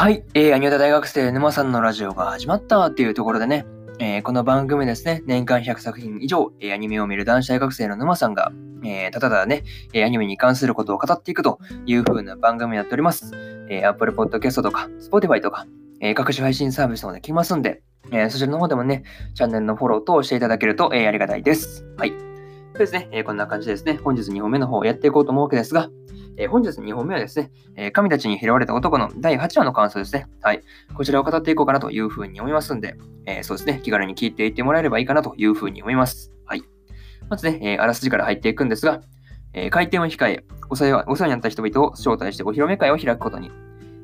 はい、えー、アニオタ大学生沼さんのラジオが始まったっていうところでね、えー、この番組ですね、年間100作品以上、えー、アニメを見る男子大学生の沼さんが、えー、ただただね、えアニメに関することを語っていくという風な番組になっております。え Apple Podcast とか、Spotify とか、え各種配信サービスので来ますんで、えそちらの方でもね、チャンネルのフォロー等をしていただけると、えありがたいです。はい。そうですね、えこんな感じですね、本日2本目の方をやっていこうと思うわけですが、えー、本日2本目はですね、えー、神たちに拾われた男の第8話の感想ですね。はい。こちらを語っていこうかなというふうに思いますんで、えー、そうですね、気軽に聞いていってもらえればいいかなというふうに思います。はい。まずね、えあらすじから入っていくんですが、え開店を控えお世話、になった人々を招待してお披露目会を開くことに、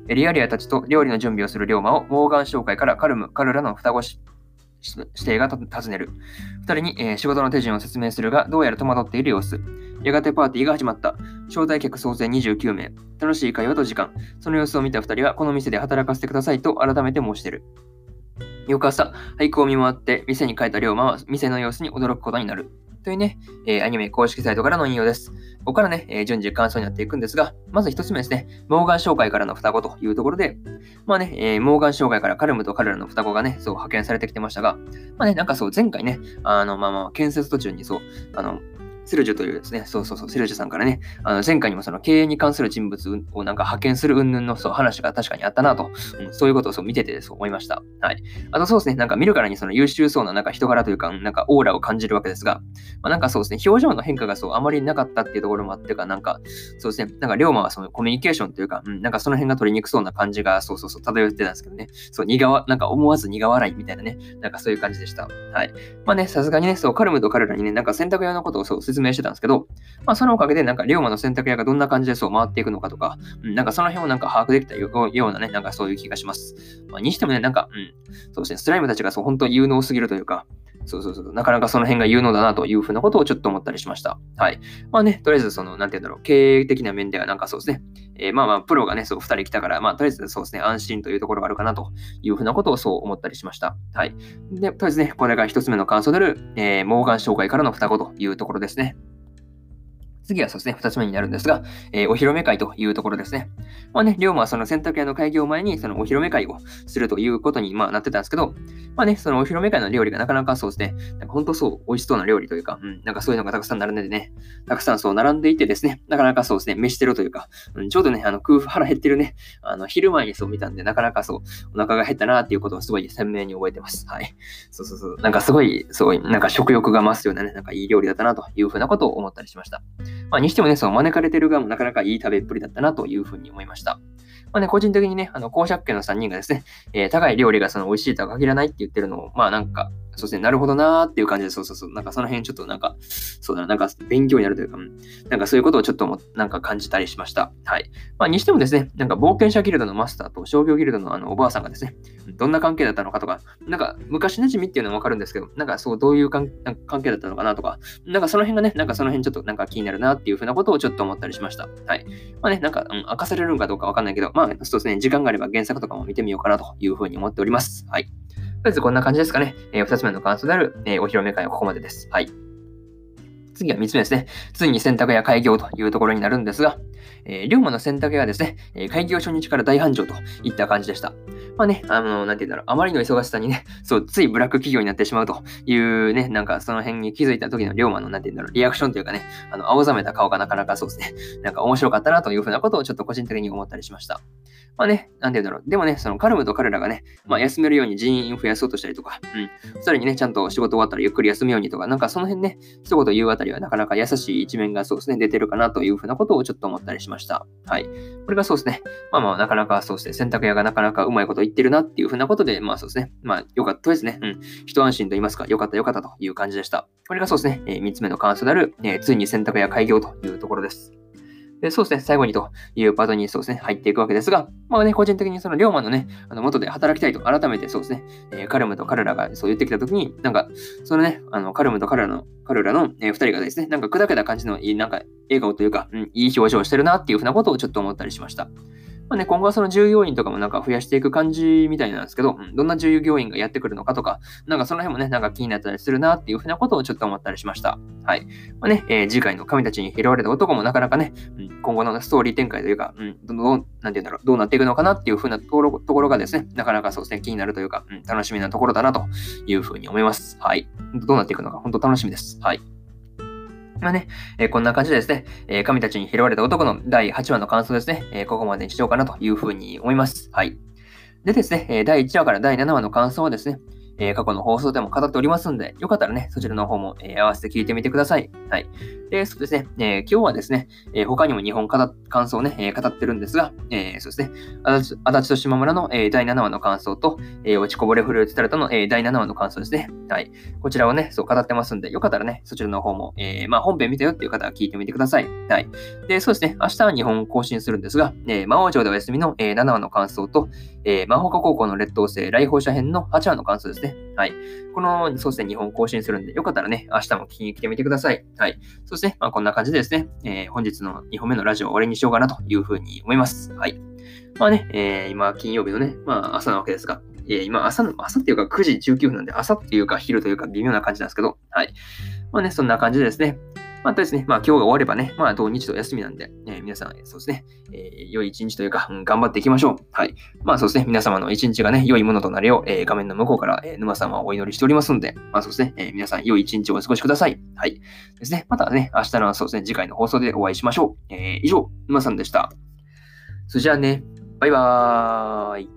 エリアリアたちと料理の準備をする龍馬をモーガン商会からカルム、カルラの双子指定が尋ねる。二人に、えー、仕事の手順を説明するが、どうやら戸惑っている様子。やがてパーティーが始まった。招待客総勢29名。楽しい会話と時間。その様子を見た二人は、この店で働かせてくださいと改めて申し出る。翌朝、俳句を見回って店に帰った龍馬は店の様子に驚くことになる。というね、えー、アニメ公式サイトからの引用です。ここからね、えー、順次感想になっていくんですが、まず一つ目ですね、モーガン商会からの双子というところで、まあね、えー、モーガン商会からカルムと彼らの双子がね、そう派遣されてきてましたが、まあね、なんかそう、前回ね、あの、まあまあ、建設途中にそう、あの、セルジュというですね、そうそうそう、セルジュさんからね、あの前回にもその経営に関する人物をなんか派遣する云々のそう話が確かにあったなと、うん、そういうことをそう見ててそう思いました。はい。あとそうですね、なんか見るからにその優秀そうななんか人柄というか、なんかオーラを感じるわけですが、まあ、なんかそうですね、表情の変化がそうあまりなかったっていうところもあってか、なんかそうですね、なんか龍馬はそのコミュニケーションというか、うん、なんかその辺が取りにくそうな感じが、そうそうそう、漂ってたんですけどね、そう、苦わ、なんか思わず苦笑いみたいなね、なんかそういう感じでした。はい。まあね、さすがにね、そう、カルムと彼らにね、なんか洗濯屋のことをそう説明してたんですけど、まあ、そのおかげで、なんか、龍馬の選択屋がどんな感じでそう回っていくのかとか、うん、なんかその辺をなんか把握できたようなね、なんかそういう気がします。まあ、にしてもね、なんか、うん、そうですね、スライムたちがそう、本当に有能すぎるというか、そうそうそう、なかなかその辺が有能だなというふうなことをちょっと思ったりしました。はい。まあね、とりあえずその、なんて言うんだろう、経営的な面ではなんかそうですね、えー、まあまあ、プロがね、そう、二人来たから、まあ、とりあえずそうですね、安心というところがあるかなというふうなことをそう思ったりしました。はい。で、とりあえずね、これが一つ目の感想である、えー、モーガン紹介からの双子というところですね。次はそうですね、二つ目になるんですが、えー、お披露目会というところですね。まあね、龍馬はその洗濯屋の開業前にそのお披露目会をするということに、まあ、なってたんですけど、まあね、そのお披露目会の料理がなかなかそうですね、なんか本当そう美味しそうな料理というか、うん、なんかそういうのがたくさん並んでてね、たくさんそう並んでいてですね、なかなかそうですね、飯してるというか、うん、ちょうどね、あの空腹腹減ってるね、あの昼前にそう見たんで、なかなかそう、お腹が減ったなっていうことをすごい鮮明に覚えてます。はい。そうそうそう。なんかすごい、すごい、なんか食欲が増すようなね、なんかいい料理だったなというふうなことを思ったりしました。まあ、にしてもね、その招かれてる側もなかなかいい食べっぷりだったなというふうに思いました。まあね、個人的にね、あの、公爵家の3人がですね、えー、高い料理がその美味しいとは限らないって言ってるのを、まあなんか、そうですね、なるほどなーっていう感じで、そうそうそう、なんかその辺ちょっとなんか、そうだな、なんか勉強になるというか、なんかそういうことをちょっともなんか感じたりしました。はい。まあにしてもですね、なんか冒険者ギルドのマスターと商業ギルドのあのおばあさんがですね、どんな関係だったのかとか、なんか昔馴染みっていうのはわかるんですけど、なんかそうどういう関係だったのかなとか、なんかその辺がね、なんかその辺ちょっとなんか気になるなっていうふうなことをちょっと思ったりしました。はい。まあね、なんか、うん、明かされるのかどうかわかんないけど、まあそうですね、時間があれば原作とかも見てみようかなというふうに思っております。はい。りあえずこんな感じですかね。えー、2つ目の感想である、えー、お披露目会はここまでです。はい。次は3つ目ですね。ついに選択や開業というところになるんですが、えー、龍馬の選択やですね、え開業初日から大繁盛といった感じでした。まあね、あの、なんて言うんだろう、あまりの忙しさにね、そう、ついブラック企業になってしまうというね、なんかその辺に気づいた時の龍馬の、なんて言うんだろう、リアクションというかね、あの、青ざめた顔がなかなかそうですね、なんか面白かったなというふうなことをちょっと個人的に思ったりしました。まあね、なんて言うんだろう。でもね、そのカルムと彼らがね、まあ休めるように人員を増やそうとしたりとか、うん。二人にね、ちゃんと仕事終わったらゆっくり休むようにとか、なんかその辺ね、一言言うあたりはなかなか優しい一面がそうですね、出てるかなというふうなことをちょっと思ったりしました。はい。これがそうですね。まあまあ、なかなかそうですね、洗濯屋がなかなかうまいこと言ってるなっていうふうなことで、まあそうですね。まあ、よかったですね。うん。一安心と言いますか、よかったよかったという感じでした。これがそうですね、えー、3つ目の感想である、えー、ついに洗濯屋開業というところです。で、そうですね、最後にというパートにそうですね、入っていくわけですが、まあね、個人的にその龍馬のね、あの元で働きたいと改めてそうですね、えー、カルムと彼らがそう言ってきたときに、なんか、そのね、あの、カルムと彼らの、彼らの、えー、人がですね、なんか砕けた感じのいい、なんか、笑顔というか、うん、いい表情をしてるなっていうふうなことをちょっと思ったりしました。まあね、今後はその従業員とかもなんか増やしていく感じみたいなんですけど、うん、どんな従業員がやってくるのかとか、なんかその辺もね、なんか気になったりするなっていうふうなことをちょっと思ったりしました。はい。まあね、えー、次回の神たちに拾われた男もなかなかね、うん、今後のストーリー展開というか、うん、どう、なんて言うんだろう、どうなっていくのかなっていうふうなところところがですね、なかなかそうですね、気になるというか、うん、楽しみなところだなというふうに思います。はい。どうなっていくのか、本当楽しみです。はい。まあね、えー、こんな感じでですね、えー、神たちに拾われた男の第8話の感想ですね、えー、ここまでにしようかなというふうに思います。はい。でですね、第1話から第7話の感想はですね、えー、過去の放送でも語っておりますんで、よかったらね、そちらの方も、えー、合わせて聞いてみてください。はい。で、そうですね、えー、今日はですね、え他にも日本語感想をね、え語ってるんですが、えそうですね、足立と島村の、え第7話の感想と、え落ちこぼれフルーツタルトの、え第7話の感想ですね。はい。こちらをね、そう語ってますんで、よかったらね、そちらの方も、えまあ、本編見たよっていう方は聞いてみてください。はい。で、そうですね、明日は日本更新するんですが、え魔王城でお休みの、え7話の感想と、え魔法科高校の劣等生来訪者編の8話の感想ですね。はい。この、そうですね、日本更新するんで、よかったらね、明日も聞きに来てみてください。はい。そして、まあ、こんな感じでですね、えー、本日の2本目のラジオを終わりにしようかなというふうに思います。はい。まあね、えー、今、金曜日のね、まあ、朝なわけですが、えー、今、朝の、朝っていうか9時19分なんで、朝っていうか昼というか微妙な感じなんですけど、はい。まあね、そんな感じでですね、またですね、まあ今日が終わればね、まあ土日と休みなんで、えー、皆さん、そうですね、えー、良い一日というか、うん、頑張っていきましょう。はい。まあそうですね、皆様の一日がね、良いものとなるよう、えー、画面の向こうから、えー、沼様をお祈りしておりますので、まあそうですね、えー、皆さん良い一日をお過ごしください。はい。ですね、またね、明日のそうですね、次回の放送でお会いしましょう。えー、以上、沼さんでした。それじゃあね、バイバーイ。